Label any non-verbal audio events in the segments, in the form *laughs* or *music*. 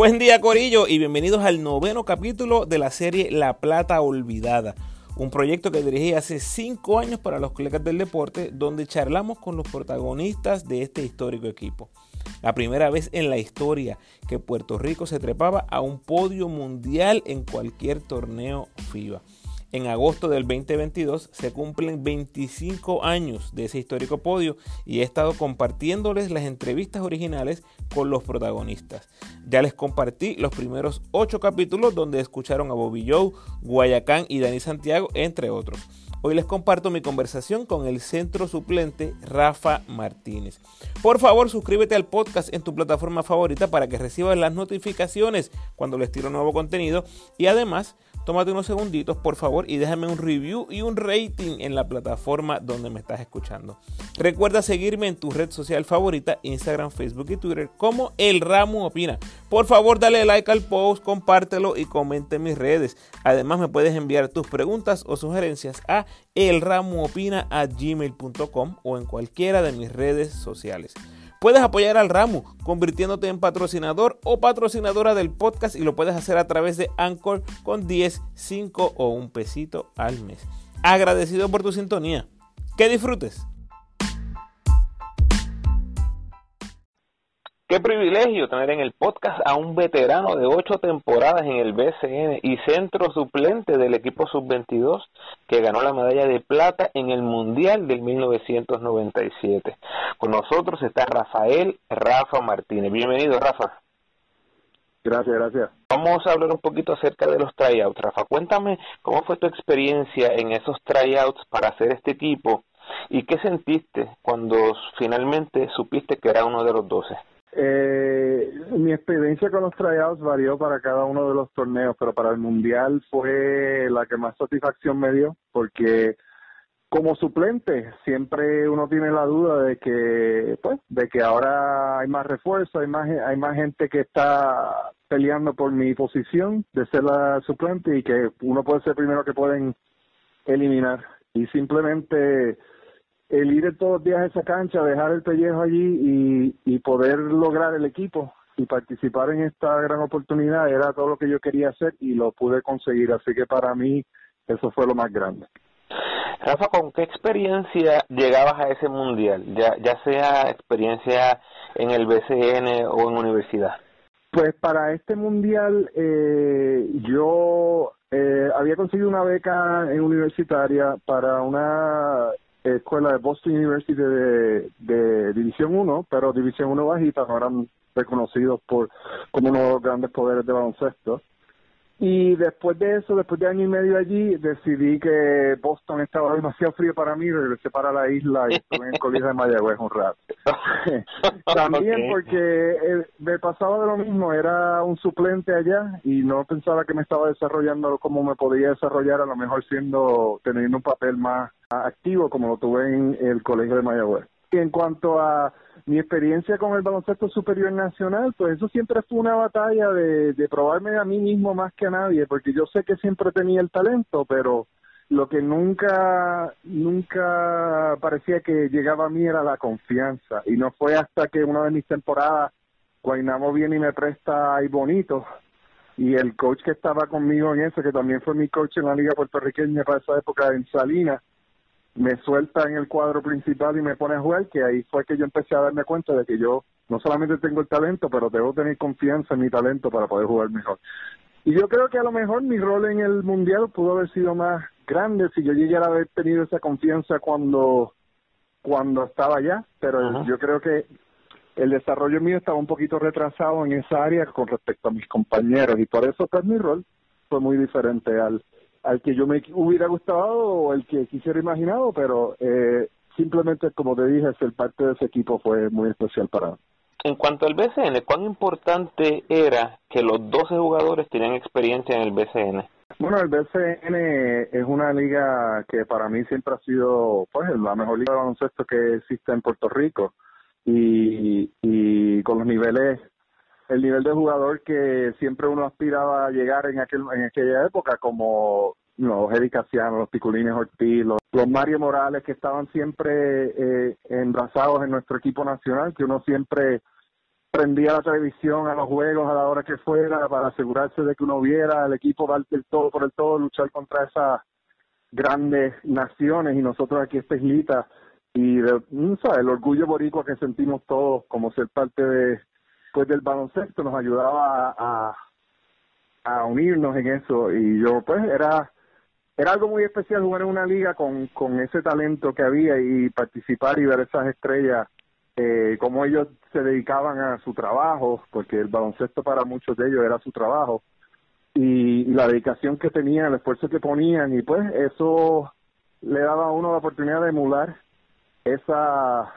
Buen día Corillo y bienvenidos al noveno capítulo de la serie La Plata Olvidada, un proyecto que dirigí hace cinco años para los colegas del deporte donde charlamos con los protagonistas de este histórico equipo. La primera vez en la historia que Puerto Rico se trepaba a un podio mundial en cualquier torneo FIBA en agosto del 2022 se cumplen 25 años de ese histórico podio y he estado compartiéndoles las entrevistas originales con los protagonistas. Ya les compartí los primeros 8 capítulos donde escucharon a Bobby Joe, Guayacán y Dani Santiago, entre otros. Hoy les comparto mi conversación con el centro suplente Rafa Martínez. Por favor, suscríbete al podcast en tu plataforma favorita para que recibas las notificaciones cuando les tiro nuevo contenido y además tómate unos segunditos, por favor, y déjame un review y un rating en la plataforma donde me estás escuchando. Recuerda seguirme en tu red social favorita, Instagram, Facebook y Twitter, como El Ramo Opina. Por favor, dale like al post, compártelo y comente en mis redes. Además, me puedes enviar tus preguntas o sugerencias a elramoopina.gmail.com o en cualquiera de mis redes sociales. Puedes apoyar al ramo convirtiéndote en patrocinador o patrocinadora del podcast y lo puedes hacer a través de Anchor con 10, 5 o un pesito al mes. Agradecido por tu sintonía. Que disfrutes. Qué privilegio tener en el podcast a un veterano de ocho temporadas en el BCN y centro suplente del equipo sub-22 que ganó la medalla de plata en el Mundial del 1997. Con nosotros está Rafael Rafa Martínez. Bienvenido, Rafa. Gracias, gracias. Vamos a hablar un poquito acerca de los tryouts. Rafa, cuéntame cómo fue tu experiencia en esos tryouts para hacer este equipo y qué sentiste cuando finalmente supiste que era uno de los doce. Eh, mi experiencia con los tryouts varió para cada uno de los torneos, pero para el mundial fue la que más satisfacción me dio, porque como suplente siempre uno tiene la duda de que, pues, de que ahora hay más refuerzo, hay más, hay más gente que está peleando por mi posición de ser la suplente y que uno puede ser primero que pueden eliminar. Y simplemente el ir todos los días a esa cancha, dejar el pellejo allí y, poder lograr el equipo y participar en esta gran oportunidad era todo lo que yo quería hacer y lo pude conseguir. Así que para mí eso fue lo más grande. Rafa, ¿con qué experiencia llegabas a ese mundial? Ya, ya sea experiencia en el BCN o en universidad. Pues para este mundial eh, yo eh, había conseguido una beca en universitaria para una escuela de Boston University de, de División 1, pero División 1 bajita, no eran reconocidos por como uno de los grandes poderes de baloncesto. Y después de eso, después de año y medio allí, decidí que Boston estaba demasiado frío para mí, regresé para la isla y estuve en el colegio de Mayagüez un rato. *laughs* También porque eh, me pasaba de lo mismo, era un suplente allá y no pensaba que me estaba desarrollando como me podía desarrollar, a lo mejor siendo, teniendo un papel más activo como lo tuve en el colegio de Mayagüez. Y en cuanto a mi experiencia con el baloncesto superior nacional, pues eso siempre fue una batalla de, probarme a mí mismo más que a nadie, porque yo sé que siempre tenía el talento, pero lo que nunca, nunca parecía que llegaba a mí era la confianza. Y no fue hasta que una de mis temporadas, Guaynamo viene y me presta ahí bonito, y el coach que estaba conmigo en eso, que también fue mi coach en la liga puertorriqueña para esa época en Salinas, me suelta en el cuadro principal y me pone a jugar, que ahí fue que yo empecé a darme cuenta de que yo no solamente tengo el talento, pero debo tener confianza en mi talento para poder jugar mejor. Y yo creo que a lo mejor mi rol en el mundial pudo haber sido más grande si yo llegara a haber tenido esa confianza cuando cuando estaba allá, pero yo creo que el desarrollo mío estaba un poquito retrasado en esa área con respecto a mis compañeros y por eso pues mi rol fue muy diferente al al que yo me hubiera gustado o el que quisiera imaginado, pero eh, simplemente, como te dije, ser parte de ese equipo fue muy especial para mí. En cuanto al BCN, ¿cuán importante era que los 12 jugadores tenían experiencia en el BCN? Bueno, el BCN es una liga que para mí siempre ha sido pues la mejor liga de baloncesto que existe en Puerto Rico y, y con los niveles el nivel de jugador que siempre uno aspiraba a llegar en aquel en aquella época como los Eddie Casiano, los Piculines Ortiz, los, Mario Morales que estaban siempre eh, embrazados en nuestro equipo nacional, que uno siempre prendía la televisión a los juegos a la hora que fuera para asegurarse de que uno viera al equipo dar todo por el todo, luchar contra esas grandes naciones. Y nosotros aquí esta islita y de, el orgullo boricua que sentimos todos como ser parte de pues del baloncesto nos ayudaba a, a unirnos en eso. Y yo pues era era algo muy especial jugar en una liga con, con ese talento que había y participar y ver esas estrellas, eh, como ellos se dedicaban a su trabajo, porque el baloncesto para muchos de ellos era su trabajo, y, la dedicación que tenían, el esfuerzo que ponían, y pues eso le daba a uno la oportunidad de emular esa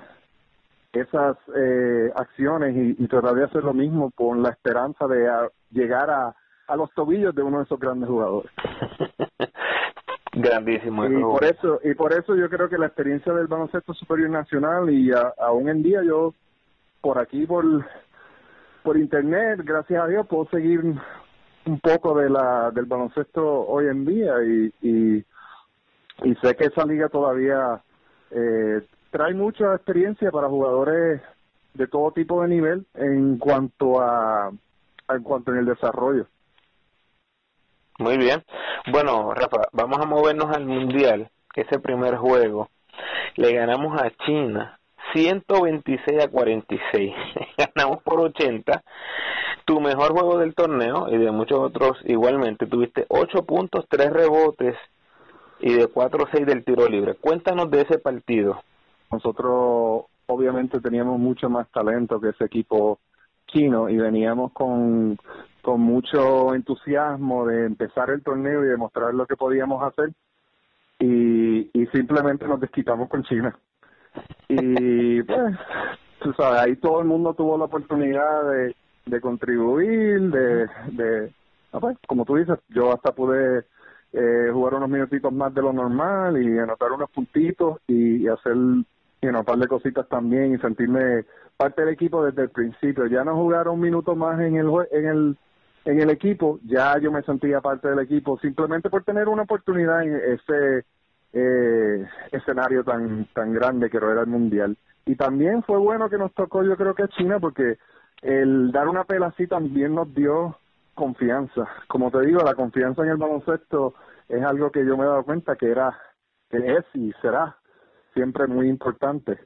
esas eh, acciones y, y tratar de hacer lo mismo con la esperanza de llegar a, a los tobillos de uno de esos grandes jugadores. *laughs* Grandísimo. Y por eso y por eso yo creo que la experiencia del baloncesto superior nacional y aún en día yo por aquí por por internet, gracias a Dios puedo seguir un poco de la del baloncesto hoy en día y y, y sé que esa liga todavía eh, trae mucha experiencia para jugadores de todo tipo de nivel en cuanto a en cuanto en el desarrollo. Muy bien. Bueno, Rafa, vamos a movernos al Mundial, ese primer juego. Le ganamos a China 126 a 46. *laughs* Ganamos por 80. Tu mejor juego del torneo y de muchos otros igualmente. Tuviste 8 puntos, 3 rebotes y de 4 6 del tiro libre. Cuéntanos de ese partido. Nosotros obviamente teníamos mucho más talento que ese equipo chino y veníamos con con mucho entusiasmo de empezar el torneo y demostrar lo que podíamos hacer y, y simplemente nos desquitamos con China. Y pues, tú sabes, ahí todo el mundo tuvo la oportunidad de, contribuir, de, de pues, como tú dices, yo hasta pude eh, jugar unos minutitos más de lo normal y anotar unos puntitos y, hacer you un par de cositas también y sentirme parte del equipo desde el principio. Ya no jugar un minuto más en el en el en el equipo, ya yo me sentía parte del equipo simplemente por tener una oportunidad en ese eh, escenario tan tan grande que era el mundial. Y también fue bueno que nos tocó, yo creo que China, porque el dar una pela así también nos dio confianza. Como te digo, la confianza en el baloncesto es algo que yo me he dado cuenta que era, que es y será siempre muy importante.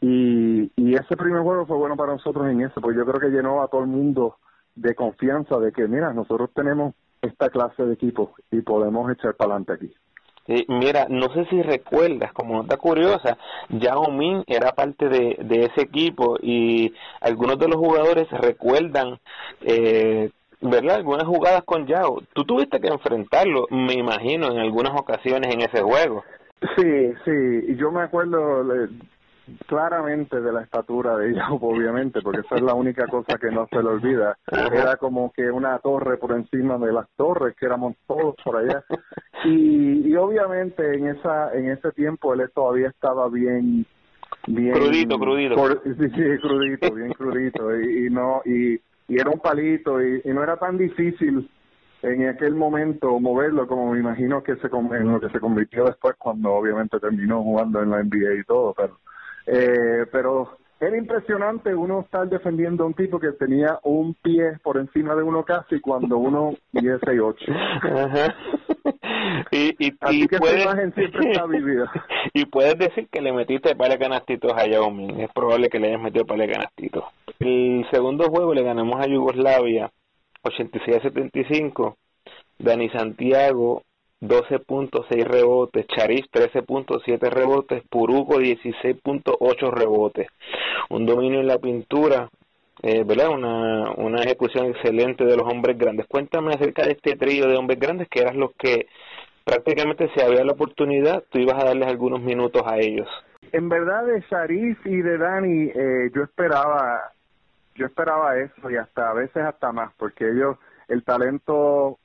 Y, y ese primer juego fue bueno para nosotros en eso, porque yo creo que llenó a todo el mundo de confianza de que, mira, nosotros tenemos esta clase de equipo y podemos echar para adelante aquí. mira, no sé si recuerdas, como nota curiosa, Yao Min era parte de, de ese equipo y algunos de los jugadores recuerdan, eh, ¿verdad? Algunas jugadas con Yao. Tú tuviste que enfrentarlo, me imagino, en algunas ocasiones en ese juego. Sí, sí, y yo me acuerdo, claramente de la estatura de ella, *laughs* obviamente, porque esa es la única cosa que no se le olvida. Era como que una torre por encima de las torres, que éramos todos por allá. Y, y obviamente en esa en ese tiempo él todavía estaba bien bien crudito, crudito. *laughs* sí, sí, crudito, bien crudito y, no y, y era un palito y, y no era tan difícil en aquel momento moverlo como me imagino que se en lo que se convirtió después cuando obviamente terminó jugando en la NBA y todo, pero eh, pero era impresionante uno estar defendiendo a un tipo que tenía un pie por encima de uno casi cuando uno mide 6'8". y, y, Así que puedes, imagen siempre está vivida. *laughs* y puedes decir que le metiste par de canastitos a Yao Es probable que le hayas metido par de canastitos. El segundo juego le ganamos a Yugoslavia 86-75. Dani Santiago 12.6 rebotes, Charis 13.7 rebotes, Puruco 16.8 rebotes. Un dominio en la pintura, eh, ¿verdad? Una, una ejecución excelente de los hombres grandes. Cuéntame acerca de este trío de hombres grandes que eran los que prácticamente si había la oportunidad, tú ibas a darles algunos minutos a ellos. En verdad de Charis y de Dani eh, yo esperaba yo esperaba eso y hasta a veces hasta más porque ellos el talento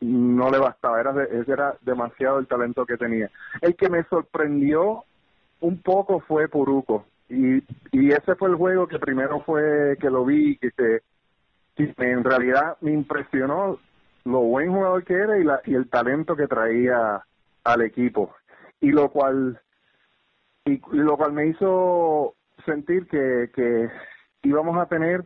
no le bastaba, era, era demasiado el talento que tenía. El que me sorprendió un poco fue Puruco, y, y ese fue el juego que primero fue que lo vi, que, que, en realidad me impresionó lo buen jugador que era y, la, y el talento que traía al equipo. Y lo cual, y lo cual me hizo sentir que, que íbamos a tener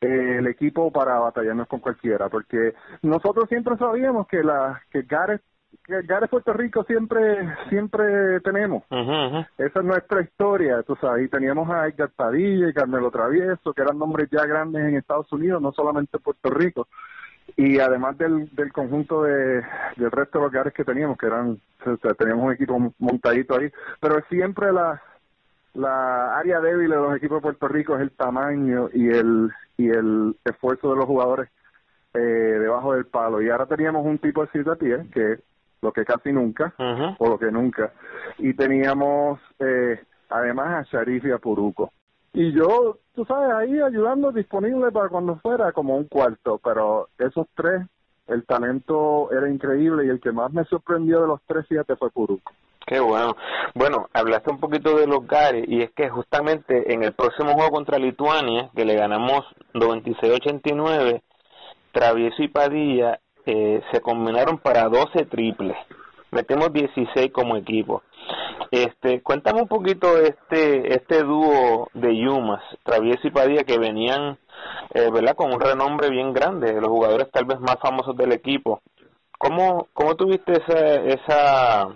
eh, el equipo para batallarnos con cualquiera, porque nosotros siempre sabíamos que la que Gareth Gare Puerto Rico siempre siempre tenemos. Esa es nuestra historia, tú sabes. Y teníamos a Edgar Padilla y Carmelo Travieso, que eran nombres ya grandes en Estados Unidos, no solamente en Puerto Rico. Y además del, del conjunto de, del resto de los gares que teníamos, que eran, teníamos un equipo montadito ahí. Pero siempre la, la área débil de los equipos de Puerto Rico es el tamaño y el, y el esfuerzo de los jugadores eh, debajo del palo. Y ahora teníamos un tipo de cita que lo que casi nunca, o lo que nunca. Y teníamos eh, además a Sharif y a Puruco. Y yo, tú sabes, ahí ayudando, disponible para cuando fuera, como un cuarto, pero esos tres, el talento era increíble y el que más me sorprendió de los tres, fíjate, fue Puruco. Qué bueno. Bueno, hablaste un poquito de los Gary y es que justamente en el próximo juego contra Lituania, que le ganamos 96-89, Travieso y Padilla eh, se combinaron para 12 triples. Metemos 16 como equipo. Este, cuéntame un poquito este este dúo de Yumas, Travieso y Padilla, que venían, eh, ¿verdad? Con un renombre bien grande, los jugadores tal vez más famosos del equipo. ¿Cómo, cómo tuviste ese esa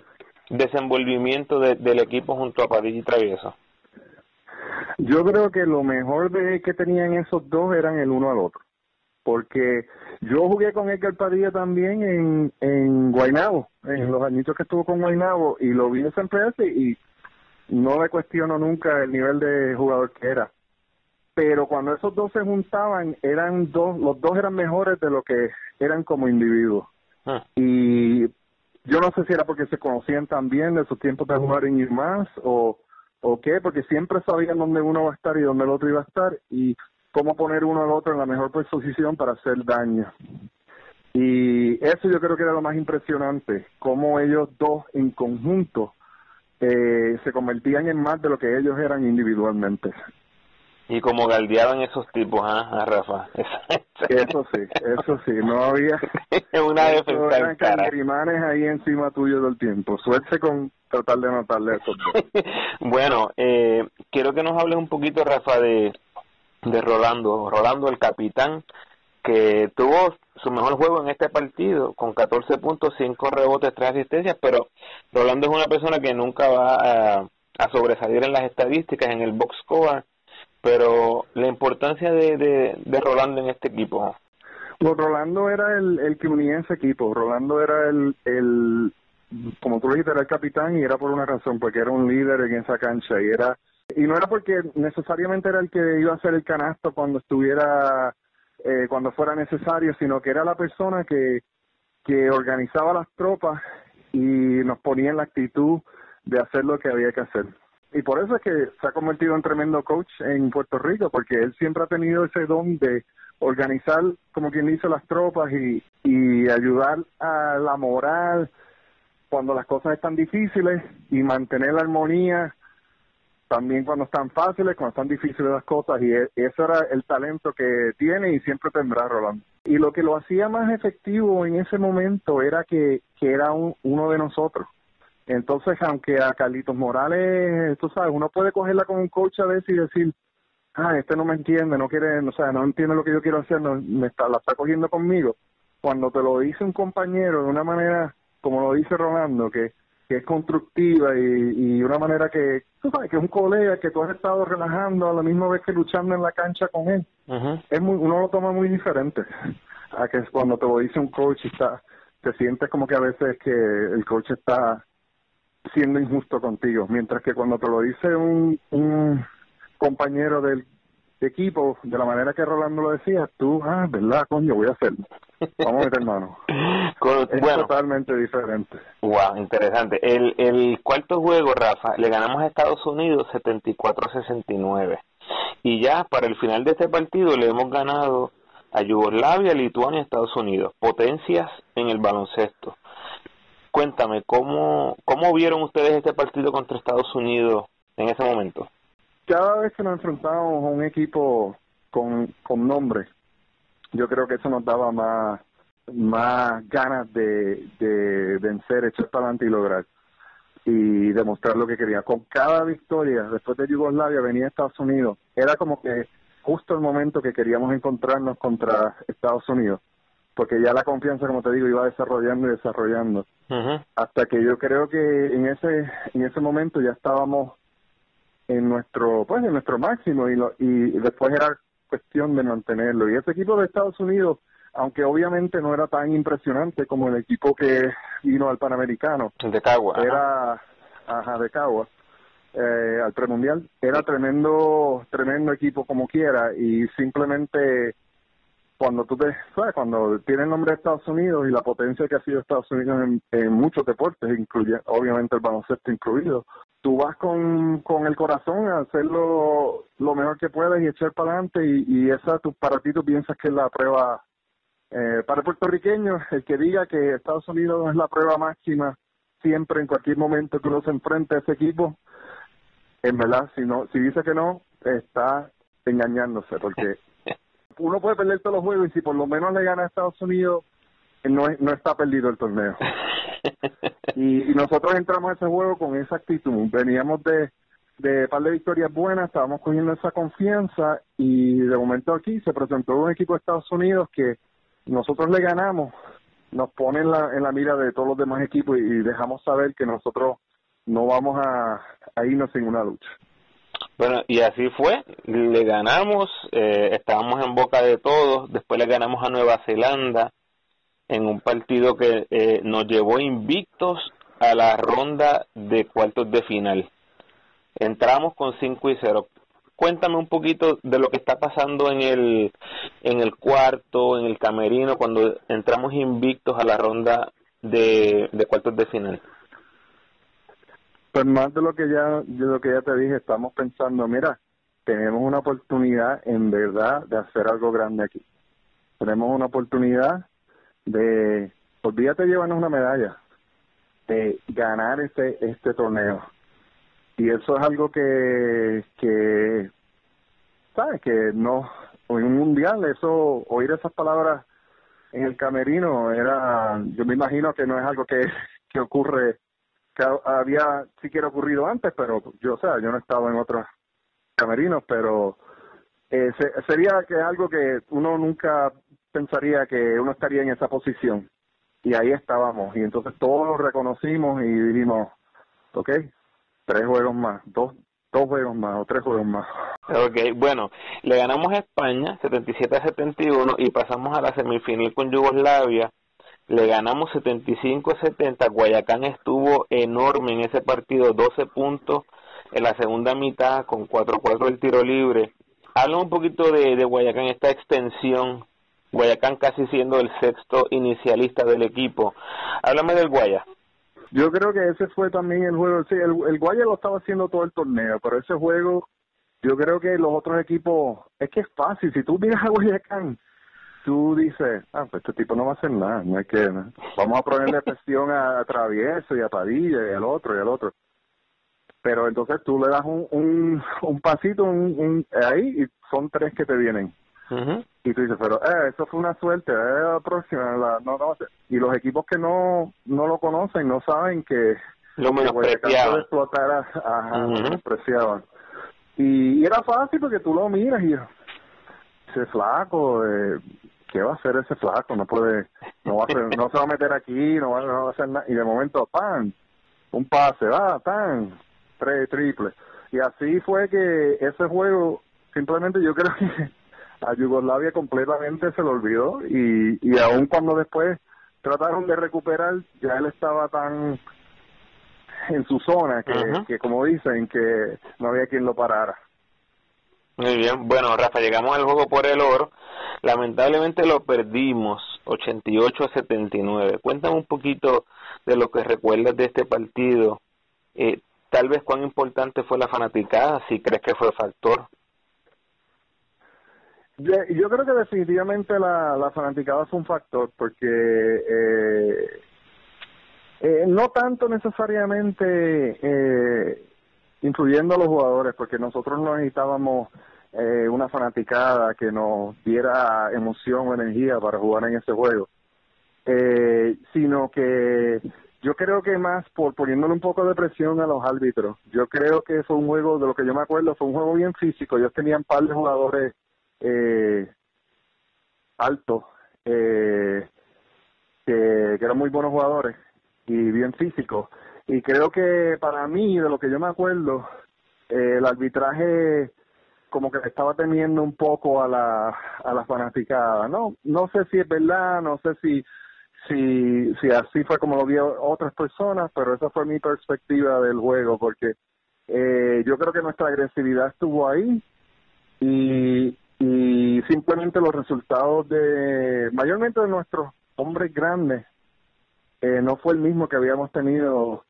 desenvolvimiento del equipo junto a Padilla y Travieso? Yo creo que lo mejor de que tenían esos dos eran el uno al otro porque yo jugué con Edgar Padilla también en, en Guaynabo, en los añitos que estuvo con Guaynabo, y lo vi en esa y no le cuestiono nunca el nivel de jugador que era. Pero cuando esos dos se juntaban, eran dos, los dos eran mejores de lo que eran como individuos. Ah. Y yo no sé si era porque se conocían también de sus tiempos de jugar en más o, o qué, porque siempre sabían dónde uno va a estar y dónde el otro iba a estar. Y cómo poner uno al otro en la mejor posición para hacer daño. Y eso yo creo que era lo más impresionante, cómo ellos dos en conjunto eh, se convertían en más de lo que ellos eran individualmente. Y como galdeaban esos tipos, ¿ah, Rafa? *laughs* eso sí, eso sí, no había... *laughs* Una defensa eran ahí encima tuyo del tiempo. Suerte con tratar de notarle eso. *laughs* bueno, eh, quiero que nos hables un poquito, Rafa, de de Rolando, Rolando el capitán, que tuvo su mejor juego en este partido con 14 puntos, 5 rebotes, 3 asistencias, pero Rolando es una persona que nunca va a, sobresalir en las estadísticas, en el box score, pero la importancia de, de, Rolando en este equipo. Pues Rolando era el, el que unía ese equipo, Rolando era el, el, como tú dijiste, era el capitán y era por una razón, porque era un líder en esa cancha y era y no era porque necesariamente era el que iba a hacer el canasto cuando estuviera, eh, cuando fuera necesario, sino que era la persona que, que organizaba las tropas y nos ponía en la actitud de hacer lo que había que hacer. Y por eso es que se ha convertido en tremendo coach en Puerto Rico, porque él siempre ha tenido ese don de organizar, como quien dice, las tropas y, ayudar a la moral cuando las cosas están difíciles y mantener la armonía también cuando están fáciles, cuando están difíciles las cosas, y e, eso era el talento que tiene y siempre tendrá Rolando. Y lo que lo hacía más efectivo en ese momento era que, que era uno de nosotros. Entonces, aunque a Carlitos Morales, tú sabes, uno puede cogerla con un coach a veces y decir, ah, este no me entiende, no quiere, o sea, no entiende lo que yo quiero hacer, no, me está, la está cogiendo conmigo. Cuando te lo dice un compañero de una manera, como lo dice Rolando, que que es constructiva y, y una manera que, tú sabes, que es un colega que tú has estado relajando a la misma vez que luchando en la cancha con él. es muy, uno lo toma muy diferente a que cuando te lo dice un coach y está, te sientes como que a veces que el coach está siendo injusto contigo, mientras que cuando te lo dice un, un compañero del equipo, de la manera que Rolando lo decía, tú, ah, verdad, coño, voy a hacerlo. Vamos a meter mano. *laughs* es totalmente diferente. Wow, interesante. El, el cuarto juego, Rafa, le ganamos a Estados Unidos 74-69. Y ya para el final de este partido le hemos ganado a Yugoslavia, Lituania y Estados Unidos, potencias en el baloncesto. Cuéntame, ¿cómo, ¿cómo vieron ustedes este partido contra Estados Unidos en ese momento? Cada vez que nos enfrentábamos a un equipo con, con nombre, yo creo que eso nos daba más, más ganas de, de vencer, echar para adelante y lograr y demostrar lo que quería. Con cada victoria, después de Yugoslavia, venía Estados Unidos. Era como que justo el momento que queríamos encontrarnos contra Estados Unidos, porque ya la confianza, como te digo, iba desarrollando y desarrollando, hasta que yo creo que en ese en ese momento ya estábamos en nuestro pues en nuestro máximo y, lo, y después era cuestión de mantenerlo. Y ese equipo de Estados Unidos aunque obviamente no era tan impresionante como el equipo que vino al Panamericano de Cagua era ajá, de Cagua eh, al premundial era tremendo tremendo equipo como quiera y simplemente cuando tú te sabes cuando tiene el nombre de Estados Unidos y la potencia que ha sido Estados Unidos en, muchos deportes incluye obviamente el baloncesto incluido tú vas con, con el corazón a hacerlo lo mejor que puedes y echar para adelante y, esa tu, para ti tú piensas que es la prueba eh, para el puertorriqueño el que diga que Estados Unidos es la prueba máxima siempre en cualquier momento que uno se enfrente a ese equipo en verdad, si no, si dice que no, está engañándose, porque *laughs* uno puede perder todos los juegos y si por lo menos le gana a Estados Unidos, no, no está perdido el torneo. *laughs* Y, nosotros entramos a ese juego con esa actitud. Veníamos de, de par de victorias buenas, estábamos cogiendo esa confianza y de momento aquí se presentó un equipo de Estados Unidos que nosotros le ganamos, nos pone en la, en la mira de todos los demás equipos y dejamos saber que nosotros no vamos a, irnos sin una lucha. Bueno, y así fue, le ganamos, eh, estábamos en boca de todos, después le ganamos a Nueva Zelanda en un partido que eh, nos llevó invictos a la ronda de cuartos de final. Entramos con 5 y 0. Cuéntame un poquito de lo que está pasando en el, en el cuarto, en el camerino, cuando entramos invictos a la ronda de, de cuartos de final. Pues más de lo que ya, de lo que ya te dije, estamos pensando, mira, tenemos una oportunidad en verdad de hacer algo grande aquí. Tenemos una oportunidad de, olvídate llevarnos una medalla, de ganar este, este torneo. Y eso es algo que, que, sabes, que no, en un mundial, eso, oír esas palabras en el camerino era, yo me imagino que no es algo que, *laughs* que ocurre que había siquiera ocurrido antes, pero yo, o sea, yo no he estado en otros camerinos, pero eh, sería que algo que uno nunca pensaría que uno estaría en esa posición. Y ahí estábamos. Y entonces todos lo reconocimos y dijimos, ok, tres juegos más, dos, dos juegos más o tres juegos más. Ok, bueno, le ganamos a España 77 a 71 y pasamos a la semifinal con Yugoslavia le ganamos 75-70, Guayacán estuvo enorme en ese partido, 12 puntos en la segunda mitad con 4-4 el tiro libre. Habla un poquito de, Guayacán, esta extensión, Guayacán casi siendo el sexto inicialista del equipo. Háblame del Guaya. Yo creo que ese fue también el juego, el, el Guaya lo estaba haciendo todo el torneo, pero ese juego, yo creo que los otros equipos, es que es fácil, si tú miras a Guayacán, tú dices, ah, pues este tipo no va a hacer nada, no hay que, vamos a ponerle *laughs* presión a, Travieso y a Padilla y al otro y al otro. Pero entonces tú le das un, un, un pasito un, ahí y son tres que te vienen. Y tú dices, pero eh, eso fue una suerte, eh, la próxima, la, no, no, y los equipos que no no lo conocen no saben que lo menospreciaban. explotar, ajá, uh Y, era fácil porque tú lo miras y ese flaco, eh, ¿qué va a hacer ese flaco? No puede, no va a no se va a meter aquí, no va, a hacer nada. Y de momento, ¡pam! Un pase, va, ¡pam! Tres, triple. Y así fue que ese juego, simplemente yo creo que a Yugoslavia completamente se lo olvidó y, y aun cuando después trataron de recuperar, ya él estaba tan en su zona que, que como dicen, que no había quien lo parara. Muy bien, bueno Rafa, llegamos al juego por el oro Lamentablemente lo perdimos 88 a 79. Cuéntame un poquito de lo que recuerdas de este partido. Eh, tal vez cuán importante fue la fanaticada, si crees que fue factor. Yo, creo que definitivamente la, la fanaticada fue un factor porque eh, eh, no tanto necesariamente influyendo a los jugadores porque nosotros no necesitábamos eh, una fanaticada que nos diera emoción o energía para jugar en ese juego, eh, sino que yo creo que más por poniéndole un poco de presión a los árbitros. Yo creo que fue un juego, de lo que yo me acuerdo, fue un juego bien físico. Ellos tenían un par de jugadores eh, altos, eh, que eran muy buenos jugadores y bien físicos. Y creo que para mí, de lo que yo me acuerdo, eh, el arbitraje como que estaba teniendo un poco a la a la fanaticada no no sé si es verdad no sé si si si así fue como lo vio otras personas pero esa fue mi perspectiva del juego porque eh, yo creo que nuestra agresividad estuvo ahí y y simplemente los resultados de mayormente de nuestros hombres grandes eh, no fue el mismo que habíamos tenido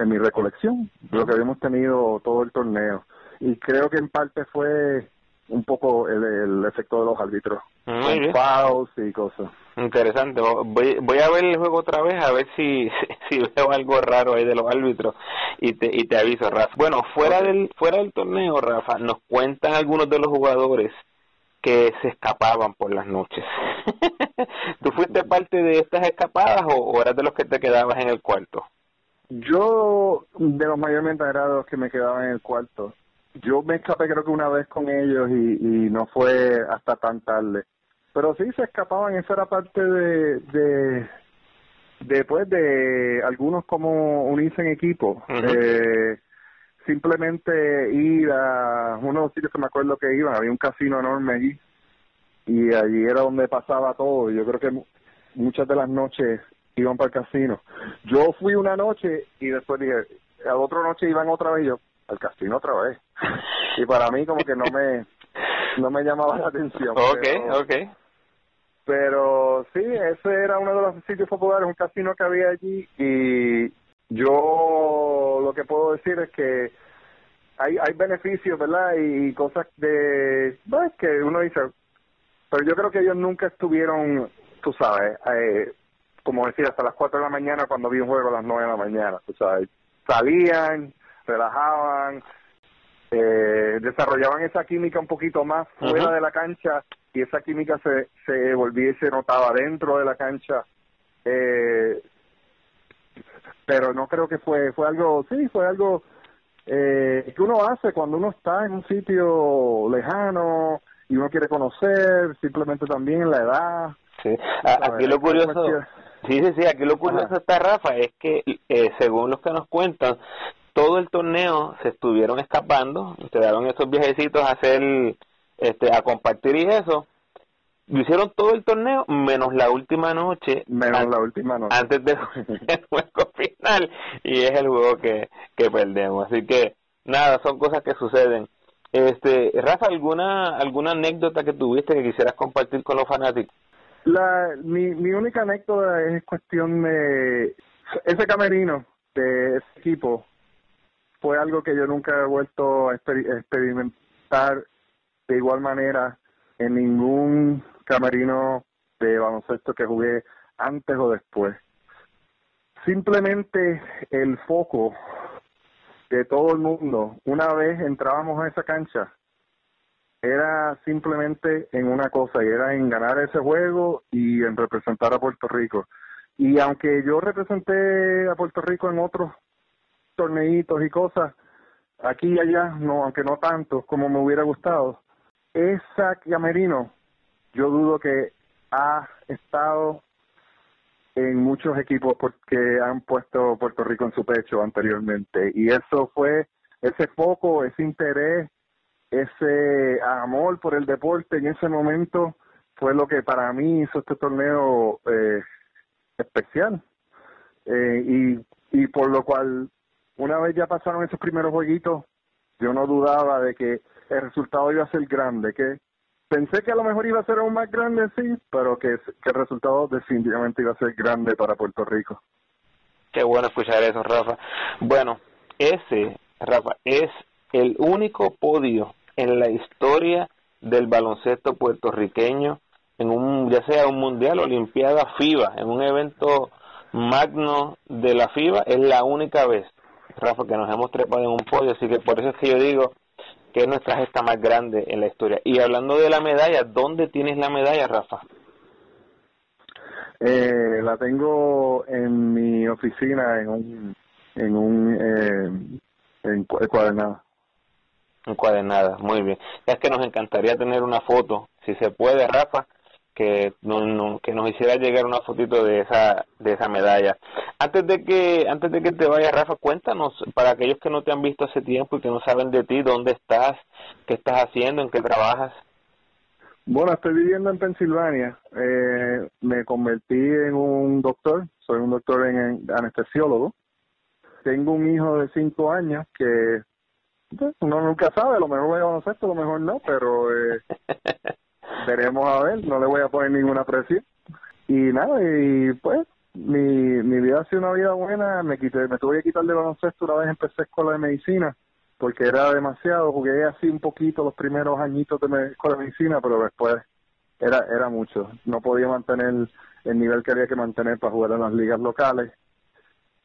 en mi recolección lo que habíamos tenido todo el torneo y creo que en parte fue un poco el, efecto de los árbitros, con y cosas. Interesante. Voy, voy a ver el juego otra vez a ver si, *laughs* si veo algo raro ahí de los árbitros y te, y te aviso, Rafa. Bueno, fuera del fuera del torneo, Rafa, nos cuentan algunos de los jugadores que se escapaban por las noches. *laughs* ¿Tú fuiste parte de estas escapadas o, o eras de los que te quedabas en el cuarto? Yo, de los mayormente los que me quedaba en el cuarto yo me escapé creo que una vez con ellos y, y no fue hasta tan tarde. Pero sí se escapaban, esa era parte de, de después de algunos como unirse en equipo. eh, simplemente ir a uno de los sitios que me acuerdo que iban, había un casino enorme allí y allí era donde pasaba todo. Yo creo que muchas de las noches iban para el casino. Yo fui una noche y después dije, a otra noche iban otra vez yo, al casino otra vez. Y para mí como que no me no me llamaba la atención. Ok, pero, Pero sí, ese era uno de los sitios populares, un casino que había allí y yo lo que puedo decir es que hay hay beneficios, ¿verdad? Y cosas de pues, que uno dice, pero yo creo que ellos nunca estuvieron, tú sabes, eh, como decía, hasta las 4 de la mañana cuando vi un juego a las 9 de la mañana, tú sabes, salían, relajaban, eh, desarrollaban esa química un poquito más fuera de la cancha y esa química se, se volvía y se notaba dentro de la cancha. Eh, pero no creo que fue fue algo, sí, fue algo eh, que uno hace cuando uno está en un sitio lejano y uno quiere conocer, simplemente también la edad. Sí, aquí lo curioso, sí, sí, sí, aquí lo curioso está Rafa, es que eh, según los que nos cuentan, todo el torneo se estuvieron escapando, se daban esos viajecitos a hacer, este, a compartir y eso. Lo hicieron todo el torneo menos la última noche. Menos la última noche. Antes del *laughs* juego final. Y es el juego que, que perdemos. Así que, nada, son cosas que suceden. Este, Rafa, ¿alguna, alguna anécdota que tuviste que quisieras compartir con los fanáticos? La, mi, mi única anécdota es cuestión de ese camerino de ese equipo fue algo que yo nunca he vuelto a experimentar de igual manera en ningún camerino de baloncesto que jugué antes o después. Simplemente el foco de todo el mundo, una vez entrábamos a esa cancha, era simplemente en una cosa, y era en ganar ese juego y en representar a Puerto Rico. Y aunque yo representé a Puerto Rico en otros torneitos y cosas, aquí y allá, no, aunque no tanto como me hubiera gustado. Esa Camerino, yo dudo que ha estado en muchos equipos porque han puesto Puerto Rico en su pecho anteriormente. Y eso fue ese foco, ese interés, ese amor por el deporte en ese momento fue lo que para mí hizo este torneo eh, especial. Eh, y, y por lo cual una vez ya pasaron esos primeros jueguitos, yo no dudaba de que el resultado iba a ser grande, que pensé que a lo mejor iba a ser aún más grande, sí, pero que, el resultado definitivamente iba a ser grande para Puerto Rico. Qué bueno escuchar eso, Rafa. Bueno, ese, Rafa, es el único podio en la historia del baloncesto puertorriqueño en un ya sea un mundial olimpiada FIBA, en un evento magno de la FIBA, es la única vez, Rafa, que nos hemos trepado en un podio, así que por eso es que yo digo que es nuestra gesta más grande en la historia. Y hablando de la medalla, ¿dónde tienes la medalla, Rafa? Eh, la tengo en mi oficina en un en un eh, encuadernado. Encuadernada, muy bien. Es que nos encantaría tener una foto, si se puede, Rafa, que, no, que nos hiciera llegar una fotito de esa de esa medalla. Antes de que antes de que te vayas, Rafa, cuéntanos para aquellos que no te han visto hace tiempo y que no saben de ti, dónde estás, qué estás haciendo, en qué trabajas. Bueno, estoy viviendo en Pensilvania. Eh, me convertí en un doctor. Soy un doctor en, anestesiólogo. Tengo un hijo de cinco años que uno nunca sabe. A lo mejor voy a conocer, a lo mejor no, pero eh, *laughs* veremos a ver. No le voy a poner ninguna presión. Y nada, y pues mi, mi vida ha sido una vida buena. Me quité, me tuve que quitar de baloncesto una vez empecé escuela de medicina porque era demasiado, jugué así un poquito los primeros añitos de escuela de medicina, pero después era era mucho. No podía mantener el nivel que había que mantener para jugar en las ligas locales.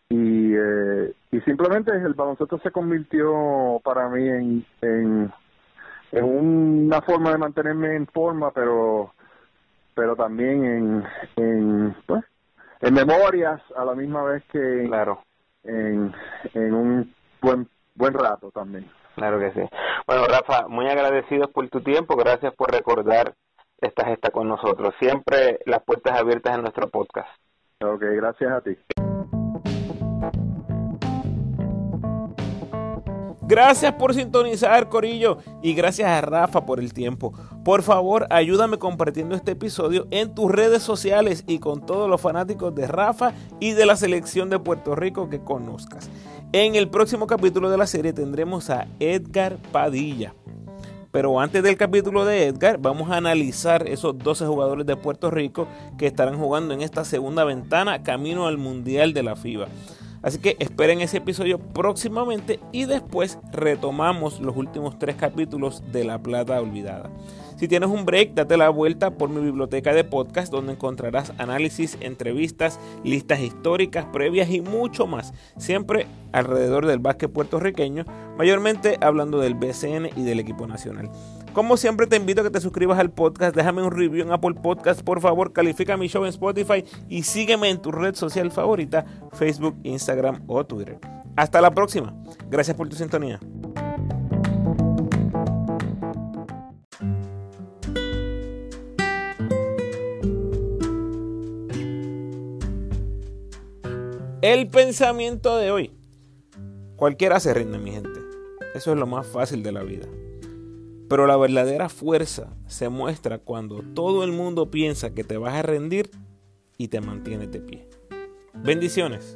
Y, eh, y simplemente el baloncesto se convirtió para mí en, en, una forma de mantenerme en forma, pero pero también en, en, pues, en memorias a la misma vez que claro. en, en un buen buen rato también. Claro que sí. Bueno, Rafa, muy agradecidos por tu tiempo, gracias por recordar esta gesta con nosotros. Siempre las puertas abiertas en nuestro podcast. Ok, gracias a ti. Gracias por sintonizar, Corillo, y gracias a Rafa por el tiempo. Por favor, ayúdame compartiendo este episodio en tus redes sociales y con todos los fanáticos de Rafa y de la selección de Puerto Rico que conozcas. En el próximo capítulo de la serie tendremos a Edgar Padilla. Pero antes del capítulo de Edgar, vamos a analizar esos 12 jugadores de Puerto Rico que estarán jugando en esta segunda ventana camino al Mundial de la FIBA. Así que esperen ese episodio próximamente y después retomamos los últimos tres capítulos de La Plata Olvidada. Si tienes un break, date la vuelta por mi biblioteca de podcast donde encontrarás análisis, entrevistas, listas históricas, previas y mucho más. Siempre alrededor del básquet puertorriqueño, mayormente hablando del BCN y del equipo nacional. Como siempre te invito a que te suscribas al podcast, déjame un review en Apple Podcast, por favor, califica mi show en Spotify y sígueme en tu red social favorita, Facebook, Instagram o Twitter. Hasta la próxima. Gracias por tu sintonía. El pensamiento de hoy. Cualquiera se rinde, mi gente. Eso es lo más fácil de la vida. Pero la verdadera fuerza se muestra cuando todo el mundo piensa que te vas a rendir y te mantienes de pie. Bendiciones.